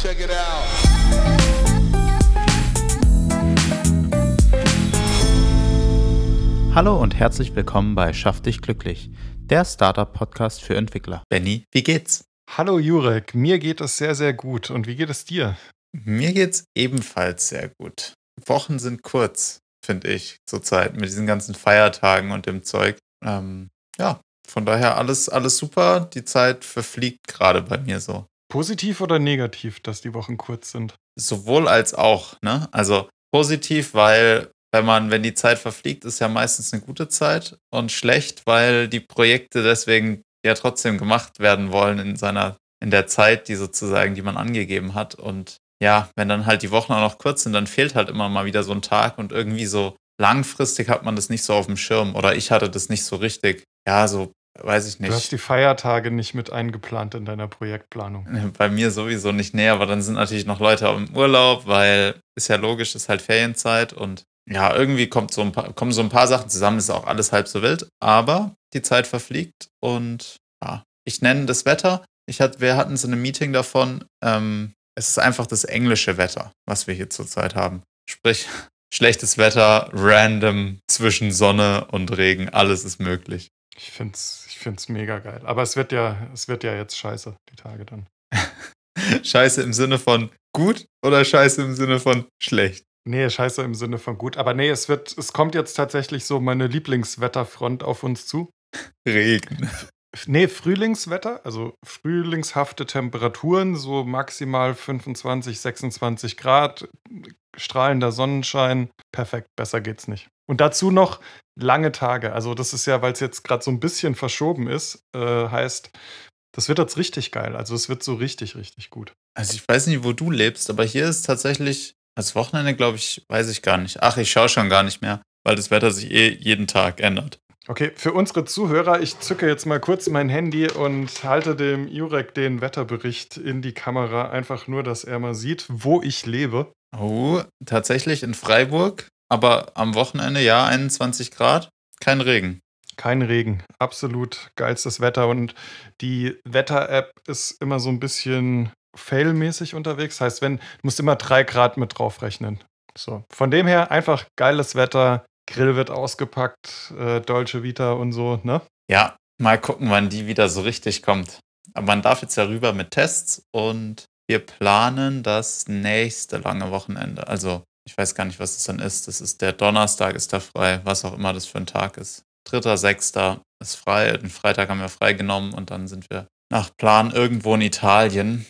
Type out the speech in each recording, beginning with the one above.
Check it out. Hallo und herzlich willkommen bei Schaff dich glücklich, der Startup-Podcast für Entwickler. Benny, wie geht's? Hallo Jurek, mir geht es sehr, sehr gut. Und wie geht es dir? Mir geht's ebenfalls sehr gut. Wochen sind kurz, finde ich, zurzeit mit diesen ganzen Feiertagen und dem Zeug. Ähm, ja, von daher alles, alles super. Die Zeit verfliegt gerade bei mir so. Positiv oder negativ, dass die Wochen kurz sind? Sowohl als auch, ne? Also positiv, weil wenn man, wenn die Zeit verfliegt, ist ja meistens eine gute Zeit und schlecht, weil die Projekte deswegen ja trotzdem gemacht werden wollen in seiner, in der Zeit, die sozusagen, die man angegeben hat. Und ja, wenn dann halt die Wochen auch noch kurz sind, dann fehlt halt immer mal wieder so ein Tag und irgendwie so langfristig hat man das nicht so auf dem Schirm oder ich hatte das nicht so richtig. Ja, so weiß ich nicht. Du hast die Feiertage nicht mit eingeplant in deiner Projektplanung. Bei mir sowieso nicht näher, aber dann sind natürlich noch Leute im Urlaub, weil ist ja logisch, ist halt Ferienzeit und ja, irgendwie kommt so ein paar, kommen so ein paar Sachen zusammen, ist auch alles halb so wild, aber die Zeit verfliegt und ja, ich nenne das Wetter. Ich hatte, wir hatten so ein Meeting davon, ähm, es ist einfach das englische Wetter, was wir hier zurzeit haben. Sprich, schlechtes Wetter, random zwischen Sonne und Regen, alles ist möglich. Ich finde es ich find's mega geil. Aber es wird ja, es wird ja jetzt scheiße, die Tage dann. scheiße im Sinne von gut oder scheiße im Sinne von schlecht? Nee, scheiße im Sinne von gut. Aber nee, es wird, es kommt jetzt tatsächlich so meine Lieblingswetterfront auf uns zu. Regen. Nee, Frühlingswetter, also frühlingshafte Temperaturen, so maximal 25, 26 Grad, strahlender Sonnenschein. Perfekt, besser geht's nicht. Und dazu noch lange Tage. Also, das ist ja, weil es jetzt gerade so ein bisschen verschoben ist, äh, heißt, das wird jetzt richtig geil. Also, es wird so richtig, richtig gut. Also, ich weiß nicht, wo du lebst, aber hier ist tatsächlich, als Wochenende, glaube ich, weiß ich gar nicht. Ach, ich schaue schon gar nicht mehr, weil das Wetter sich eh jeden Tag ändert. Okay, für unsere Zuhörer, ich zücke jetzt mal kurz mein Handy und halte dem Jurek den Wetterbericht in die Kamera, einfach nur, dass er mal sieht, wo ich lebe. Oh, tatsächlich in Freiburg, aber am Wochenende ja 21 Grad, kein Regen. Kein Regen, absolut geilstes Wetter und die Wetter-App ist immer so ein bisschen failmäßig unterwegs. Heißt, wenn du musst immer drei Grad mit draufrechnen. So, von dem her einfach geiles Wetter, Grill wird ausgepackt, äh, Dolce Vita und so, ne? Ja, mal gucken, wann die wieder so richtig kommt. Aber man darf jetzt ja rüber mit Tests und wir planen das nächste lange Wochenende. Also, ich weiß gar nicht, was das dann ist. Das ist der Donnerstag, ist da frei, was auch immer das für ein Tag ist. Dritter, sechster ist frei. Den Freitag haben wir freigenommen und dann sind wir nach Plan irgendwo in Italien.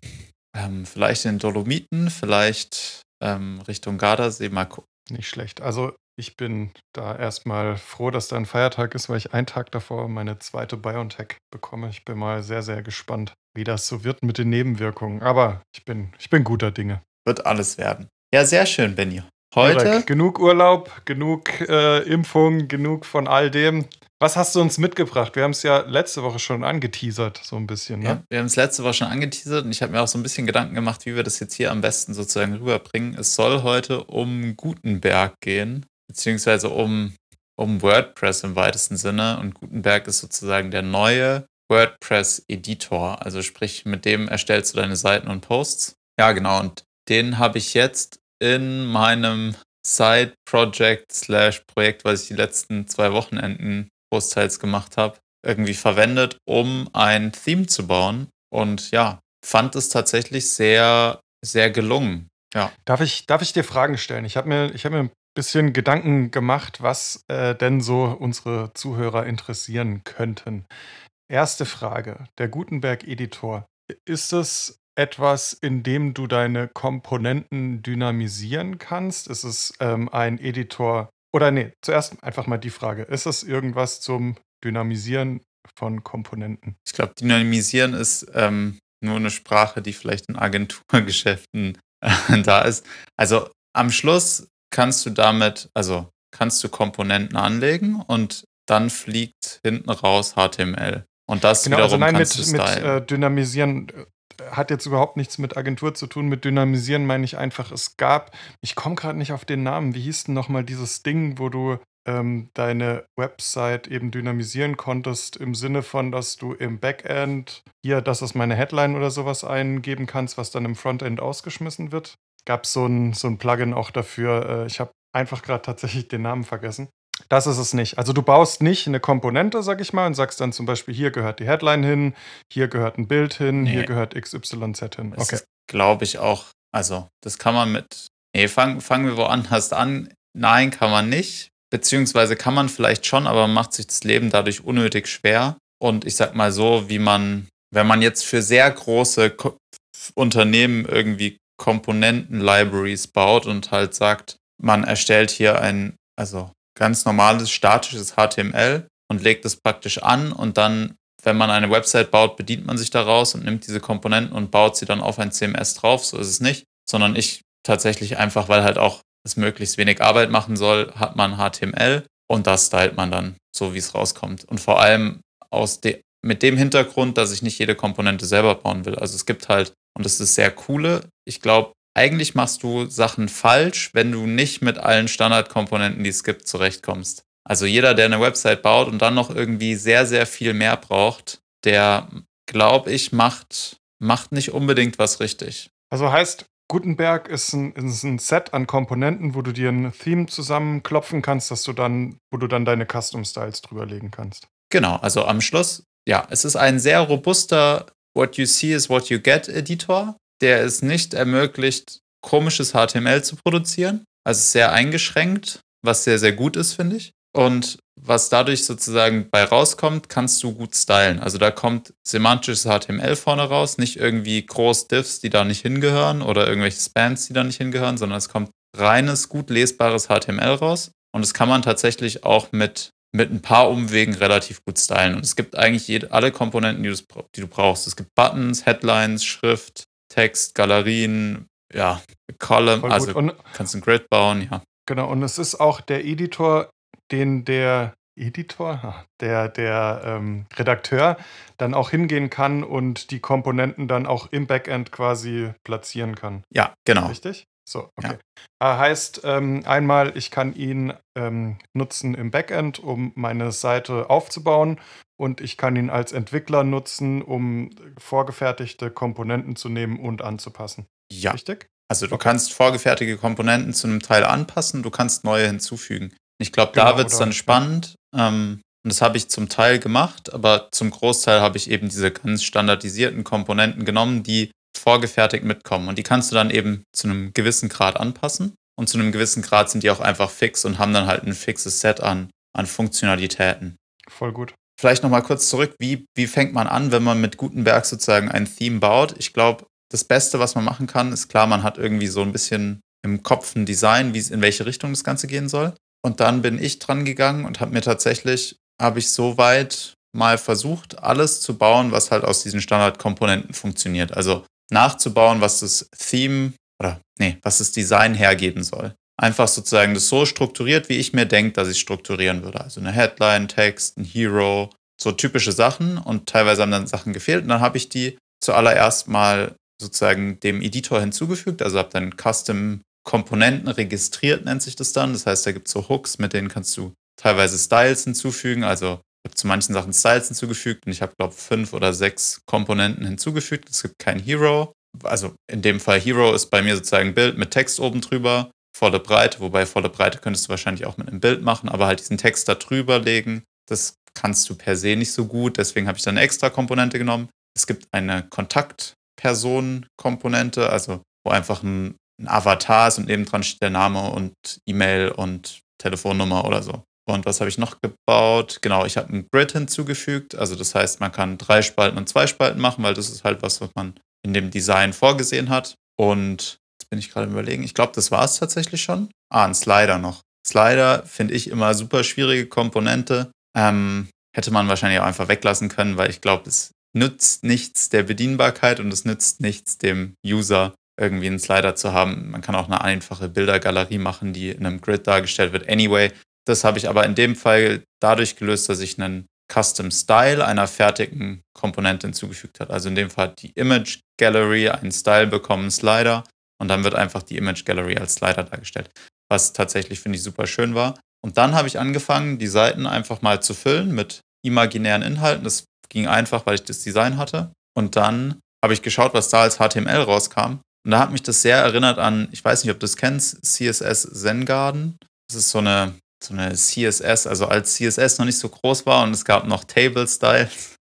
Ähm, vielleicht in den Dolomiten, vielleicht ähm, Richtung Gardasee, mal gucken. Nicht schlecht. Also ich bin da erstmal froh, dass da ein Feiertag ist, weil ich einen Tag davor meine zweite BioNTech bekomme. Ich bin mal sehr, sehr gespannt, wie das so wird mit den Nebenwirkungen. Aber ich bin, ich bin guter Dinge. Wird alles werden. Ja, sehr schön, Benny. Heute. Direkt. Genug Urlaub, genug äh, Impfung, genug von all dem. Was hast du uns mitgebracht? Wir haben es ja letzte Woche schon angeteasert, so ein bisschen. Ne? Ja, wir haben es letzte Woche schon angeteasert und ich habe mir auch so ein bisschen Gedanken gemacht, wie wir das jetzt hier am besten sozusagen rüberbringen. Es soll heute um Gutenberg gehen beziehungsweise um, um WordPress im weitesten Sinne. Und Gutenberg ist sozusagen der neue WordPress-Editor. Also sprich, mit dem erstellst du deine Seiten und Posts. Ja, genau. Und den habe ich jetzt in meinem Side-Project slash Projekt, was ich die letzten zwei Wochenenden großteils gemacht habe, irgendwie verwendet, um ein Theme zu bauen. Und ja, fand es tatsächlich sehr, sehr gelungen. Ja. Darf ich, darf ich dir Fragen stellen? Ich habe mir, hab mir ein bisschen Gedanken gemacht, was äh, denn so unsere Zuhörer interessieren könnten. Erste Frage: Der Gutenberg-Editor. Ist es etwas, in dem du deine Komponenten dynamisieren kannst? Ist es ähm, ein Editor? Oder nee, zuerst einfach mal die Frage: Ist es irgendwas zum Dynamisieren von Komponenten? Ich glaube, Dynamisieren ist ähm, nur eine Sprache, die vielleicht in Agenturgeschäften äh, da ist. Also am Schluss kannst du damit, also kannst du Komponenten anlegen und dann fliegt hinten raus HTML. Und das genau, also wiederum also nein, kannst mit, du mit äh, Dynamisieren hat jetzt überhaupt nichts mit Agentur zu tun. Mit Dynamisieren meine ich einfach, es gab, ich komme gerade nicht auf den Namen, wie hieß denn nochmal dieses Ding, wo du ähm, deine Website eben dynamisieren konntest, im Sinne von, dass du im Backend hier, das ist meine Headline oder sowas eingeben kannst, was dann im Frontend ausgeschmissen wird. Gab so ein, so ein Plugin auch dafür. Äh, ich habe einfach gerade tatsächlich den Namen vergessen. Das ist es nicht. Also du baust nicht eine Komponente, sag ich mal, und sagst dann zum Beispiel, hier gehört die Headline hin, hier gehört ein Bild hin, nee. hier gehört XYZ hin. Das okay. Glaube ich auch. Also, das kann man mit. Nee, fangen fang wir woanders an. Nein, kann man nicht. Beziehungsweise kann man vielleicht schon, aber macht sich das Leben dadurch unnötig schwer. Und ich sag mal so, wie man, wenn man jetzt für sehr große Ko Unternehmen irgendwie Komponenten-Libraries baut und halt sagt, man erstellt hier ein, also ganz normales statisches HTML und legt es praktisch an und dann, wenn man eine Website baut, bedient man sich daraus und nimmt diese Komponenten und baut sie dann auf ein CMS drauf. So ist es nicht, sondern ich tatsächlich einfach, weil halt auch es möglichst wenig Arbeit machen soll, hat man HTML und das stylt man dann so, wie es rauskommt. Und vor allem aus de mit dem Hintergrund, dass ich nicht jede Komponente selber bauen will. Also es gibt halt, und das ist sehr coole, ich glaube, eigentlich machst du Sachen falsch, wenn du nicht mit allen Standardkomponenten, die es gibt, zurechtkommst. Also jeder, der eine Website baut und dann noch irgendwie sehr, sehr viel mehr braucht, der, glaube ich, macht, macht nicht unbedingt was richtig. Also heißt, Gutenberg ist ein, ist ein, Set an Komponenten, wo du dir ein Theme zusammenklopfen kannst, dass du dann, wo du dann deine Custom Styles drüberlegen kannst. Genau, also am Schluss, ja, es ist ein sehr robuster What you see is what you get Editor, der es nicht ermöglicht, komisches HTML zu produzieren. Also sehr eingeschränkt, was sehr, sehr gut ist, finde ich. Und was dadurch sozusagen bei rauskommt, kannst du gut stylen. Also da kommt semantisches HTML vorne raus, nicht irgendwie groß Diffs, die da nicht hingehören oder irgendwelche Spans, die da nicht hingehören, sondern es kommt reines, gut lesbares HTML raus. Und das kann man tatsächlich auch mit, mit ein paar Umwegen relativ gut stylen. Und es gibt eigentlich jede, alle Komponenten, die, die du brauchst. Es gibt Buttons, Headlines, Schrift, Text, Galerien, ja, Column, also und, kannst ein Grid bauen, ja. Genau, und es ist auch der Editor, den der Editor, der, der ähm, Redakteur dann auch hingehen kann und die Komponenten dann auch im Backend quasi platzieren kann. Ja, genau. Richtig? So, okay. Ja. Heißt ähm, einmal, ich kann ihn ähm, nutzen im Backend, um meine Seite aufzubauen und ich kann ihn als Entwickler nutzen, um vorgefertigte Komponenten zu nehmen und anzupassen. Ja. Richtig? Also du okay. kannst vorgefertigte Komponenten zu einem Teil anpassen, du kannst neue hinzufügen. Ich glaube, genau, da wird es dann spannend. Ähm, und das habe ich zum Teil gemacht, aber zum Großteil habe ich eben diese ganz standardisierten Komponenten genommen, die vorgefertigt mitkommen. Und die kannst du dann eben zu einem gewissen Grad anpassen. Und zu einem gewissen Grad sind die auch einfach fix und haben dann halt ein fixes Set an, an Funktionalitäten. Voll gut. Vielleicht nochmal kurz zurück, wie, wie fängt man an, wenn man mit Gutenberg sozusagen ein Theme baut? Ich glaube, das Beste, was man machen kann, ist klar, man hat irgendwie so ein bisschen im Kopf ein Design, wie es in welche Richtung das Ganze gehen soll. Und dann bin ich dran gegangen und habe mir tatsächlich, habe ich so weit mal versucht, alles zu bauen, was halt aus diesen Standardkomponenten funktioniert. Also nachzubauen, was das Theme oder nee, was das Design hergeben soll. Einfach sozusagen das so strukturiert, wie ich mir denke, dass ich strukturieren würde. Also eine Headline, Text, ein Hero, so typische Sachen und teilweise haben dann Sachen gefehlt und dann habe ich die zuallererst mal sozusagen dem Editor hinzugefügt, also habe dann Custom Komponenten registriert, nennt sich das dann. Das heißt, da gibt es so Hooks, mit denen kannst du teilweise Styles hinzufügen. Also ich habe zu manchen Sachen Styles hinzugefügt und ich habe, glaube ich, fünf oder sechs Komponenten hinzugefügt. Es gibt kein Hero. Also in dem Fall Hero ist bei mir sozusagen ein Bild mit Text oben drüber, volle Breite, wobei volle Breite könntest du wahrscheinlich auch mit einem Bild machen, aber halt diesen Text da drüber legen, das kannst du per se nicht so gut. Deswegen habe ich dann eine extra Komponente genommen. Es gibt eine Kontaktperson-Komponente, also wo einfach ein ein Avatar ist und nebendran steht der Name und E-Mail und Telefonnummer oder so. Und was habe ich noch gebaut? Genau, ich habe ein Grid hinzugefügt. Also das heißt, man kann drei Spalten und zwei Spalten machen, weil das ist halt was, was man in dem Design vorgesehen hat. Und bin ich gerade überlegen, ich glaube, das war es tatsächlich schon. Ah, ein Slider noch. Slider finde ich immer super schwierige Komponente. Ähm, hätte man wahrscheinlich auch einfach weglassen können, weil ich glaube, es nützt nichts der Bedienbarkeit und es nützt nichts dem User, irgendwie einen Slider zu haben. Man kann auch eine einfache Bildergalerie machen, die in einem Grid dargestellt wird. Anyway, das habe ich aber in dem Fall dadurch gelöst, dass ich einen Custom Style einer fertigen Komponente hinzugefügt habe. Also in dem Fall die Image Gallery, einen Style bekommen, Slider und dann wird einfach die Image Gallery als Slider dargestellt. Was tatsächlich, finde ich, super schön war. Und dann habe ich angefangen, die Seiten einfach mal zu füllen mit imaginären Inhalten. Das ging einfach, weil ich das Design hatte. Und dann habe ich geschaut, was da als HTML rauskam. Und da hat mich das sehr erinnert an, ich weiß nicht, ob du das kennst, CSS Zen Garden. Das ist so eine, so eine CSS, also als CSS noch nicht so groß war und es gab noch Table Style,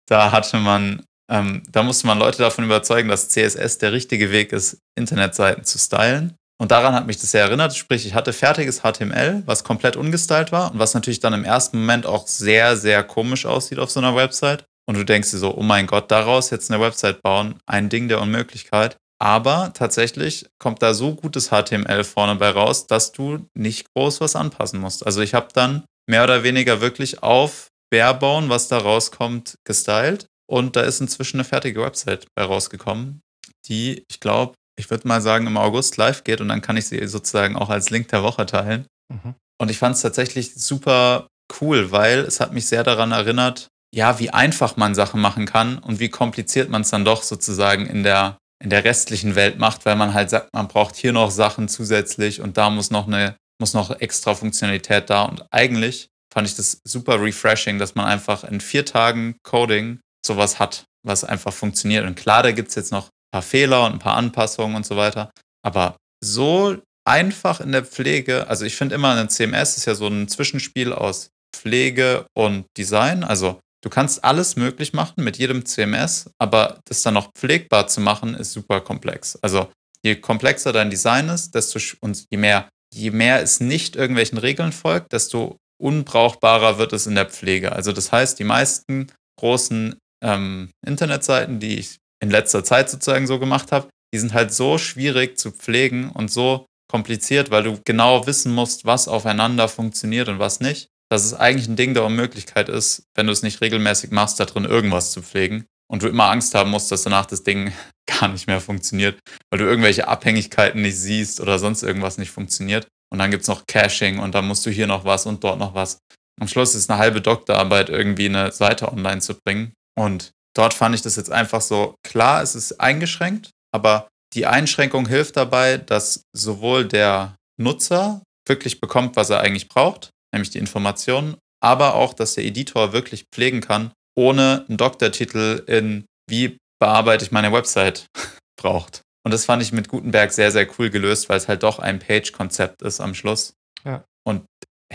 da hatte man, ähm, da musste man Leute davon überzeugen, dass CSS der richtige Weg ist, Internetseiten zu stylen. Und daran hat mich das sehr erinnert. Sprich, ich hatte fertiges HTML, was komplett ungestylt war und was natürlich dann im ersten Moment auch sehr, sehr komisch aussieht auf so einer Website. Und du denkst dir so, oh mein Gott, daraus jetzt eine Website bauen, ein Ding der Unmöglichkeit. Aber tatsächlich kommt da so gutes HTML vorne bei raus, dass du nicht groß was anpassen musst. Also ich habe dann mehr oder weniger wirklich auf Barebone, was da rauskommt, gestylt. Und da ist inzwischen eine fertige Website bei rausgekommen, die, ich glaube, ich würde mal sagen, im August live geht und dann kann ich sie sozusagen auch als Link der Woche teilen. Mhm. Und ich fand es tatsächlich super cool, weil es hat mich sehr daran erinnert, ja, wie einfach man Sachen machen kann und wie kompliziert man es dann doch sozusagen in der, in der restlichen Welt macht, weil man halt sagt, man braucht hier noch Sachen zusätzlich und da muss noch eine, muss noch extra Funktionalität da. Und eigentlich fand ich das super refreshing, dass man einfach in vier Tagen Coding sowas hat, was einfach funktioniert. Und klar, da gibt es jetzt noch paar Fehler und ein paar Anpassungen und so weiter. Aber so einfach in der Pflege, also ich finde immer, ein CMS ist ja so ein Zwischenspiel aus Pflege und Design. Also du kannst alles möglich machen mit jedem CMS, aber das dann noch pflegbar zu machen, ist super komplex. Also je komplexer dein Design ist, desto und je mehr, je mehr es nicht irgendwelchen Regeln folgt, desto unbrauchbarer wird es in der Pflege. Also das heißt, die meisten großen ähm, Internetseiten, die ich in letzter Zeit sozusagen so gemacht habe, die sind halt so schwierig zu pflegen und so kompliziert, weil du genau wissen musst, was aufeinander funktioniert und was nicht, dass es eigentlich ein Ding der Unmöglichkeit ist, wenn du es nicht regelmäßig machst, da drin irgendwas zu pflegen und du immer Angst haben musst, dass danach das Ding gar nicht mehr funktioniert, weil du irgendwelche Abhängigkeiten nicht siehst oder sonst irgendwas nicht funktioniert. Und dann gibt es noch Caching und dann musst du hier noch was und dort noch was. Am Schluss ist eine halbe Doktorarbeit, irgendwie eine Seite online zu bringen. Und dort fand ich das jetzt einfach so, klar, es ist eingeschränkt, aber die Einschränkung hilft dabei, dass sowohl der Nutzer wirklich bekommt, was er eigentlich braucht, nämlich die Informationen, aber auch, dass der Editor wirklich pflegen kann, ohne einen Doktortitel in wie bearbeite ich meine Website braucht. Und das fand ich mit Gutenberg sehr, sehr cool gelöst, weil es halt doch ein Page-Konzept ist am Schluss. Ja. Und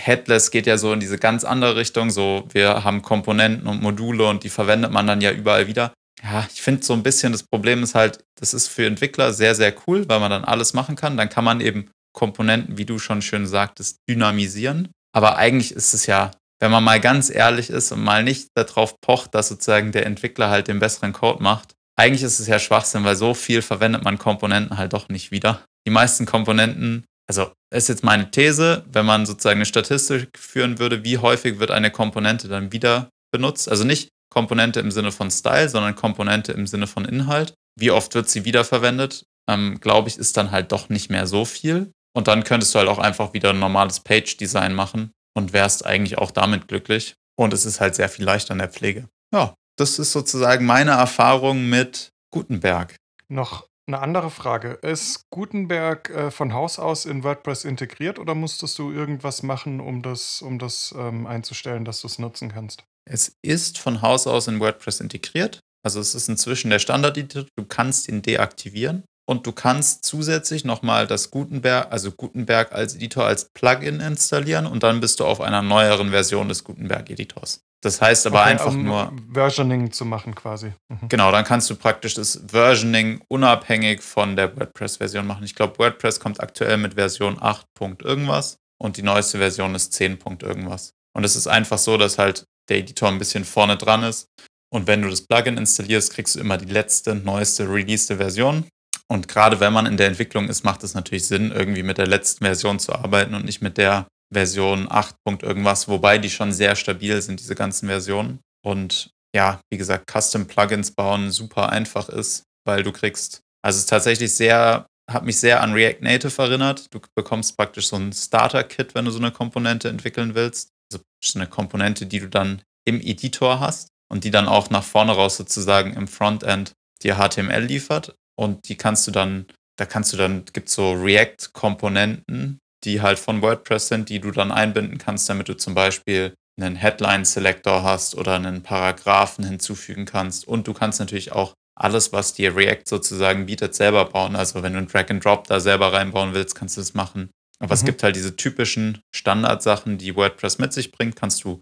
Headless geht ja so in diese ganz andere Richtung. So, wir haben Komponenten und Module und die verwendet man dann ja überall wieder. Ja, ich finde so ein bisschen das Problem ist halt, das ist für Entwickler sehr, sehr cool, weil man dann alles machen kann. Dann kann man eben Komponenten, wie du schon schön sagtest, dynamisieren. Aber eigentlich ist es ja, wenn man mal ganz ehrlich ist und mal nicht darauf pocht, dass sozusagen der Entwickler halt den besseren Code macht, eigentlich ist es ja Schwachsinn, weil so viel verwendet man Komponenten halt doch nicht wieder. Die meisten Komponenten also ist jetzt meine These, wenn man sozusagen eine Statistik führen würde, wie häufig wird eine Komponente dann wieder benutzt. Also nicht Komponente im Sinne von Style, sondern Komponente im Sinne von Inhalt. Wie oft wird sie wiederverwendet? Ähm, Glaube ich, ist dann halt doch nicht mehr so viel. Und dann könntest du halt auch einfach wieder ein normales Page-Design machen und wärst eigentlich auch damit glücklich. Und es ist halt sehr viel leichter in der Pflege. Ja, das ist sozusagen meine Erfahrung mit Gutenberg. Noch eine andere Frage. Ist Gutenberg äh, von Haus aus in WordPress integriert oder musstest du irgendwas machen, um das, um das ähm, einzustellen, dass du es nutzen kannst? Es ist von Haus aus in WordPress integriert. Also es ist inzwischen der Standard-Editor. Du kannst ihn deaktivieren und du kannst zusätzlich nochmal das Gutenberg, also Gutenberg als Editor als Plugin installieren und dann bist du auf einer neueren Version des Gutenberg-Editors. Das heißt aber okay, einfach um nur. Versioning zu machen quasi. Mhm. Genau, dann kannst du praktisch das Versioning unabhängig von der WordPress-Version machen. Ich glaube, WordPress kommt aktuell mit Version 8. irgendwas und die neueste Version ist 10. irgendwas. Und es ist einfach so, dass halt der Editor ein bisschen vorne dran ist. Und wenn du das Plugin installierst, kriegst du immer die letzte, neueste, released Version. Und gerade wenn man in der Entwicklung ist, macht es natürlich Sinn, irgendwie mit der letzten Version zu arbeiten und nicht mit der Version 8. irgendwas, wobei die schon sehr stabil sind, diese ganzen Versionen. Und ja, wie gesagt, Custom-Plugins bauen super einfach ist, weil du kriegst, also es ist tatsächlich sehr, hat mich sehr an React Native erinnert. Du bekommst praktisch so ein Starter-Kit, wenn du so eine Komponente entwickeln willst. Also so eine Komponente, die du dann im Editor hast und die dann auch nach vorne raus sozusagen im Frontend dir HTML liefert. Und die kannst du dann, da kannst du dann, gibt so React-Komponenten, die halt von WordPress sind, die du dann einbinden kannst, damit du zum Beispiel einen Headline-Selector hast oder einen Paragraphen hinzufügen kannst. Und du kannst natürlich auch alles, was dir React sozusagen bietet, selber bauen. Also wenn du ein Drag and Drop da selber reinbauen willst, kannst du das machen. Aber mhm. es gibt halt diese typischen Standardsachen, die WordPress mit sich bringt, kannst du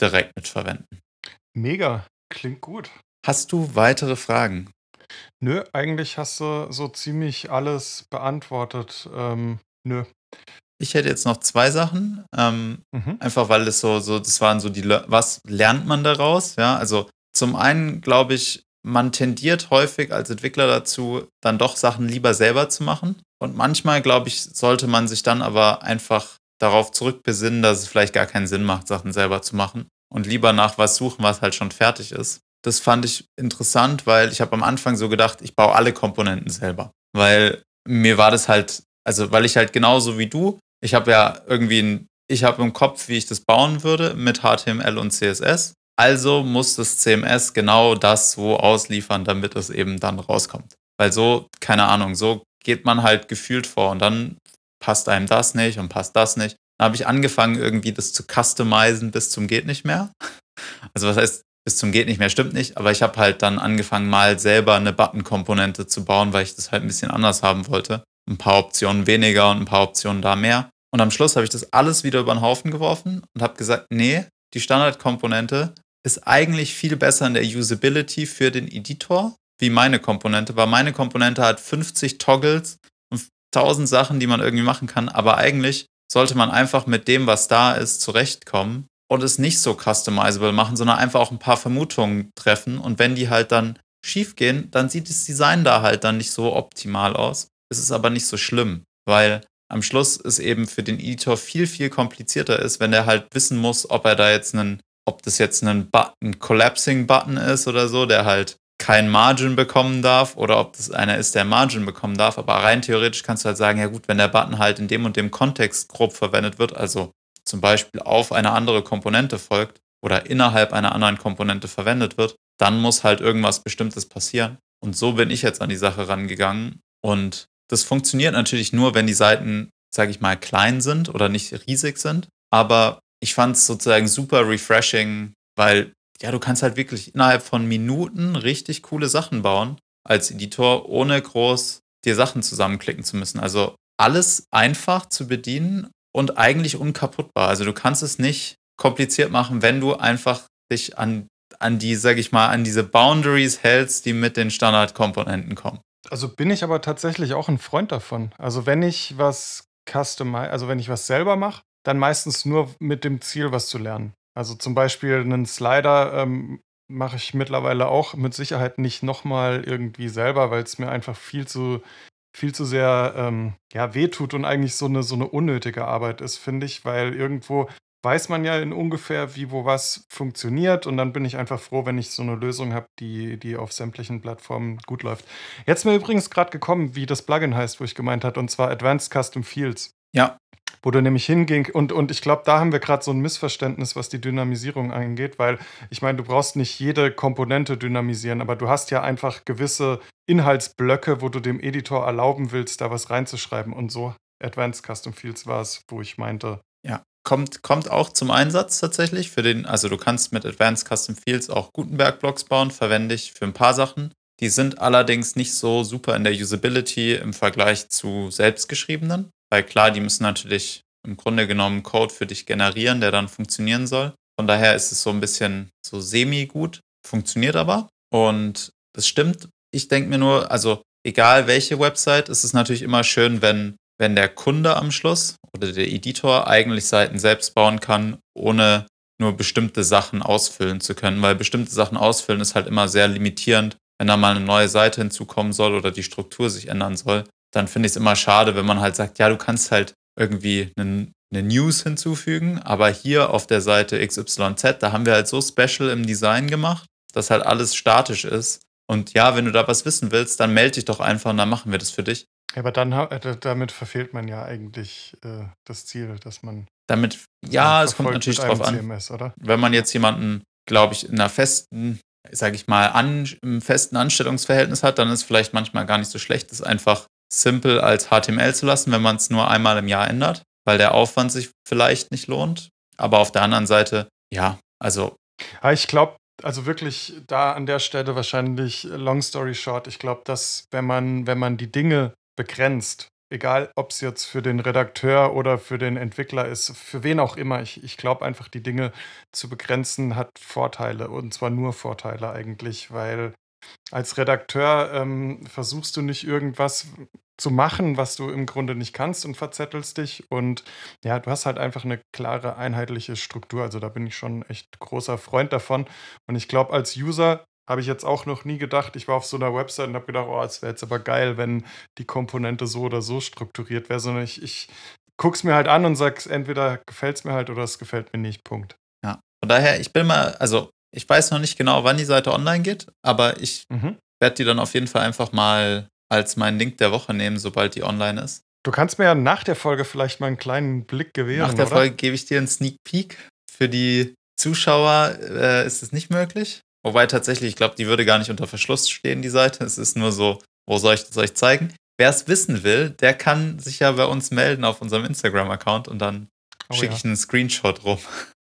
direkt mitverwenden. Mega, klingt gut. Hast du weitere Fragen? Nö, eigentlich hast du so ziemlich alles beantwortet. Ähm, nö. Ich hätte jetzt noch zwei Sachen. Ähm, mhm. Einfach weil es so, so, das waren so die, was lernt man daraus? Ja, also zum einen glaube ich, man tendiert häufig als Entwickler dazu, dann doch Sachen lieber selber zu machen. Und manchmal, glaube ich, sollte man sich dann aber einfach darauf zurückbesinnen, dass es vielleicht gar keinen Sinn macht, Sachen selber zu machen und lieber nach was suchen, was halt schon fertig ist. Das fand ich interessant, weil ich habe am Anfang so gedacht, ich baue alle Komponenten selber. Weil mir war das halt, also weil ich halt genauso wie du, ich habe ja irgendwie ein, ich habe im Kopf, wie ich das bauen würde mit HTML und CSS. Also muss das CMS genau das so ausliefern, damit es eben dann rauskommt. Weil so, keine Ahnung, so geht man halt gefühlt vor und dann passt einem das nicht und passt das nicht. Dann habe ich angefangen, irgendwie das zu customizen bis zum geht nicht mehr. Also was heißt, bis zum geht nicht mehr, stimmt nicht, aber ich habe halt dann angefangen, mal selber eine Button-Komponente zu bauen, weil ich das halt ein bisschen anders haben wollte. Ein paar Optionen weniger und ein paar Optionen da mehr. Und am Schluss habe ich das alles wieder über den Haufen geworfen und habe gesagt, nee, die Standardkomponente ist eigentlich viel besser in der Usability für den Editor wie meine Komponente, weil meine Komponente hat 50 Toggles und 1000 Sachen, die man irgendwie machen kann, aber eigentlich sollte man einfach mit dem, was da ist, zurechtkommen und es nicht so customizable machen, sondern einfach auch ein paar Vermutungen treffen und wenn die halt dann schief gehen, dann sieht das Design da halt dann nicht so optimal aus. Es ist aber nicht so schlimm, weil am Schluss es eben für den Editor viel, viel komplizierter ist, wenn er halt wissen muss, ob er da jetzt einen, ob das jetzt ein Button, Collapsing-Button ist oder so, der halt kein Margin bekommen darf oder ob das einer ist, der Margin bekommen darf. Aber rein theoretisch kannst du halt sagen, ja gut, wenn der Button halt in dem und dem Kontext grob verwendet wird, also zum Beispiel auf eine andere Komponente folgt oder innerhalb einer anderen Komponente verwendet wird, dann muss halt irgendwas Bestimmtes passieren. Und so bin ich jetzt an die Sache rangegangen. Und das funktioniert natürlich nur, wenn die Seiten, sage ich mal, klein sind oder nicht riesig sind. Aber ich fand es sozusagen super refreshing, weil ja, du kannst halt wirklich innerhalb von Minuten richtig coole Sachen bauen als Editor, ohne groß dir Sachen zusammenklicken zu müssen. Also alles einfach zu bedienen und eigentlich unkaputtbar. Also du kannst es nicht kompliziert machen, wenn du einfach dich an, an die, sag ich mal, an diese Boundaries hältst, die mit den Standardkomponenten kommen. Also bin ich aber tatsächlich auch ein Freund davon. Also wenn ich was customize, also wenn ich was selber mache, dann meistens nur mit dem Ziel, was zu lernen. Also zum Beispiel einen Slider ähm, mache ich mittlerweile auch mit Sicherheit nicht nochmal irgendwie selber, weil es mir einfach viel zu, viel zu sehr ähm, ja, wehtut und eigentlich so eine, so eine unnötige Arbeit ist, finde ich, weil irgendwo weiß man ja in ungefähr, wie wo was funktioniert und dann bin ich einfach froh, wenn ich so eine Lösung habe, die, die auf sämtlichen Plattformen gut läuft. Jetzt ist mir übrigens gerade gekommen, wie das Plugin heißt, wo ich gemeint habe, und zwar Advanced Custom Fields. Ja, wo du nämlich hinging und, und ich glaube, da haben wir gerade so ein Missverständnis, was die Dynamisierung angeht, weil ich meine, du brauchst nicht jede Komponente dynamisieren, aber du hast ja einfach gewisse Inhaltsblöcke, wo du dem Editor erlauben willst, da was reinzuschreiben und so Advanced Custom Fields war es, wo ich meinte. Kommt, kommt auch zum Einsatz tatsächlich für den, also du kannst mit Advanced Custom Fields auch Gutenberg-Blocks bauen, verwende ich für ein paar Sachen. Die sind allerdings nicht so super in der Usability im Vergleich zu selbstgeschriebenen. Weil klar, die müssen natürlich im Grunde genommen Code für dich generieren, der dann funktionieren soll. Von daher ist es so ein bisschen so semi-gut, funktioniert aber. Und das stimmt. Ich denke mir nur, also egal welche Website, ist es natürlich immer schön, wenn, wenn der Kunde am Schluss oder der Editor eigentlich Seiten selbst bauen kann, ohne nur bestimmte Sachen ausfüllen zu können, weil bestimmte Sachen ausfüllen ist halt immer sehr limitierend, wenn da mal eine neue Seite hinzukommen soll oder die Struktur sich ändern soll dann finde ich es immer schade, wenn man halt sagt, ja, du kannst halt irgendwie einen, eine News hinzufügen, aber hier auf der Seite XYZ, da haben wir halt so special im Design gemacht, dass halt alles statisch ist. Und ja, wenn du da was wissen willst, dann melde dich doch einfach und dann machen wir das für dich. Ja, aber dann äh, damit verfehlt man ja eigentlich äh, das Ziel, dass man. Damit, ja, es kommt natürlich drauf an. CMS, wenn man jetzt jemanden, glaube ich, in einer festen, sage ich mal, an, im festen Anstellungsverhältnis hat, dann ist es vielleicht manchmal gar nicht so schlecht, das einfach simple als HTML zu lassen, wenn man es nur einmal im Jahr ändert. weil der Aufwand sich vielleicht nicht lohnt. Aber auf der anderen Seite, ja, also. Ja, ich glaube, also wirklich da an der Stelle wahrscheinlich long story short, ich glaube, dass wenn man, wenn man die Dinge begrenzt, egal ob es jetzt für den Redakteur oder für den Entwickler ist, für wen auch immer, ich, ich glaube einfach, die Dinge zu begrenzen hat Vorteile und zwar nur Vorteile eigentlich, weil als Redakteur ähm, versuchst du nicht irgendwas zu machen, was du im Grunde nicht kannst und verzettelst dich. Und ja, du hast halt einfach eine klare, einheitliche Struktur. Also da bin ich schon echt großer Freund davon. Und ich glaube, als User habe ich jetzt auch noch nie gedacht, ich war auf so einer Website und habe gedacht, oh, es wäre jetzt aber geil, wenn die Komponente so oder so strukturiert wäre, sondern ich, ich gucke es mir halt an und sage, entweder gefällt es mir halt oder es gefällt mir nicht. Punkt. Ja, von daher, ich bin mal, also ich weiß noch nicht genau, wann die Seite online geht, aber ich mhm. werde die dann auf jeden Fall einfach mal als meinen Link der Woche nehmen, sobald die online ist. Du kannst mir ja nach der Folge vielleicht mal einen kleinen Blick gewähren. Nach der oder? Folge gebe ich dir einen Sneak Peek. Für die Zuschauer äh, ist es nicht möglich. Wobei tatsächlich, ich glaube, die würde gar nicht unter Verschluss stehen, die Seite. Es ist nur so, wo soll ich das euch zeigen? Wer es wissen will, der kann sich ja bei uns melden auf unserem Instagram-Account und dann oh, schicke ja. ich einen Screenshot rum.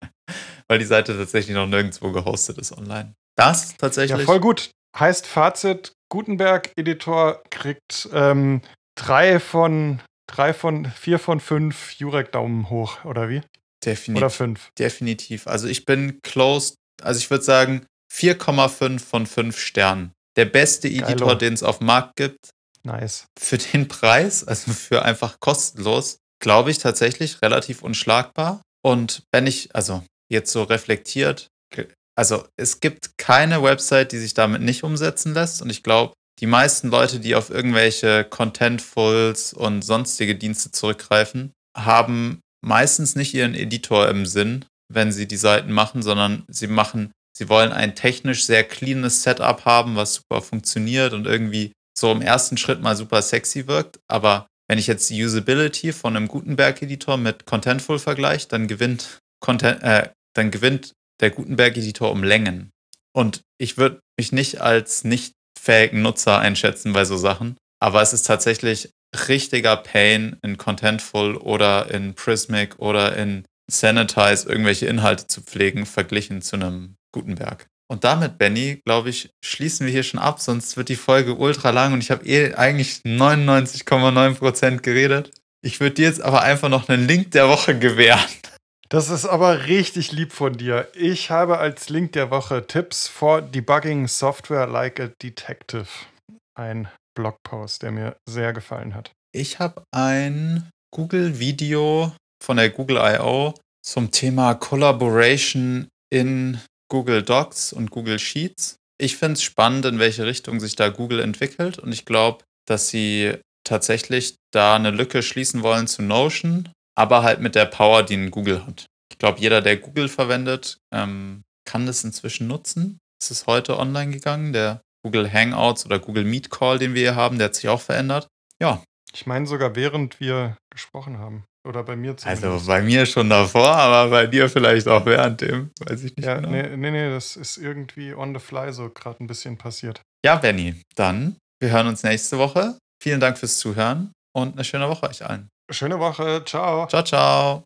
Weil die Seite tatsächlich noch nirgendwo gehostet ist online. Das tatsächlich. Ja, voll gut. Heißt Fazit, Gutenberg-Editor kriegt ähm, drei von drei von vier von fünf Jurek Daumen hoch, oder wie? Definitiv. Oder fünf. Definitiv. Also ich bin closed, also ich würde sagen 4,5 von 5 Sternen. Der beste Editor, den es auf dem Markt gibt. Nice. Für den Preis, also für einfach kostenlos, glaube ich tatsächlich relativ unschlagbar. Und wenn ich, also jetzt so reflektiert, also es gibt keine Website, die sich damit nicht umsetzen lässt. Und ich glaube, die meisten Leute, die auf irgendwelche Contentfuls und sonstige Dienste zurückgreifen, haben meistens nicht ihren Editor im Sinn, wenn sie die Seiten machen, sondern sie machen, sie wollen ein technisch sehr cleanes Setup haben, was super funktioniert und irgendwie so im ersten Schritt mal super sexy wirkt. Aber wenn ich jetzt die Usability von einem Gutenberg-Editor mit Contentful vergleiche, dann gewinnt Content, äh, dann gewinnt der Gutenberg-Editor um Längen. Und ich würde mich nicht als nicht fähigen Nutzer einschätzen bei so Sachen, aber es ist tatsächlich richtiger Pain in Contentful oder in Prismic oder in Sanitize irgendwelche Inhalte zu pflegen, verglichen zu einem Gutenberg. Und damit, Benny, glaube ich, schließen wir hier schon ab, sonst wird die Folge ultra lang und ich habe eh eigentlich 99,9% geredet. Ich würde dir jetzt aber einfach noch einen Link der Woche gewähren. Das ist aber richtig lieb von dir. Ich habe als Link der Woche Tipps for Debugging Software Like a Detective. Ein Blogpost, der mir sehr gefallen hat. Ich habe ein Google-Video von der Google I.O. zum Thema Collaboration in Google Docs und Google Sheets. Ich finde es spannend, in welche Richtung sich da Google entwickelt und ich glaube, dass sie tatsächlich da eine Lücke schließen wollen zu Notion aber halt mit der Power, die ein Google hat. Ich glaube, jeder, der Google verwendet, ähm, kann das inzwischen nutzen. Es ist heute online gegangen. Der Google Hangouts oder Google Meet Call, den wir hier haben, der hat sich auch verändert. Ja. Ich meine sogar, während wir gesprochen haben. Oder bei mir zumindest. Also bei mir schon davor, aber bei dir vielleicht auch während dem. Weiß ich nicht. Ja, genau. nee, nee, nee, das ist irgendwie on the fly so gerade ein bisschen passiert. Ja, Benny, dann, wir hören uns nächste Woche. Vielen Dank fürs Zuhören und eine schöne Woche euch allen. Schöne Woche. Ciao. Ciao, ciao.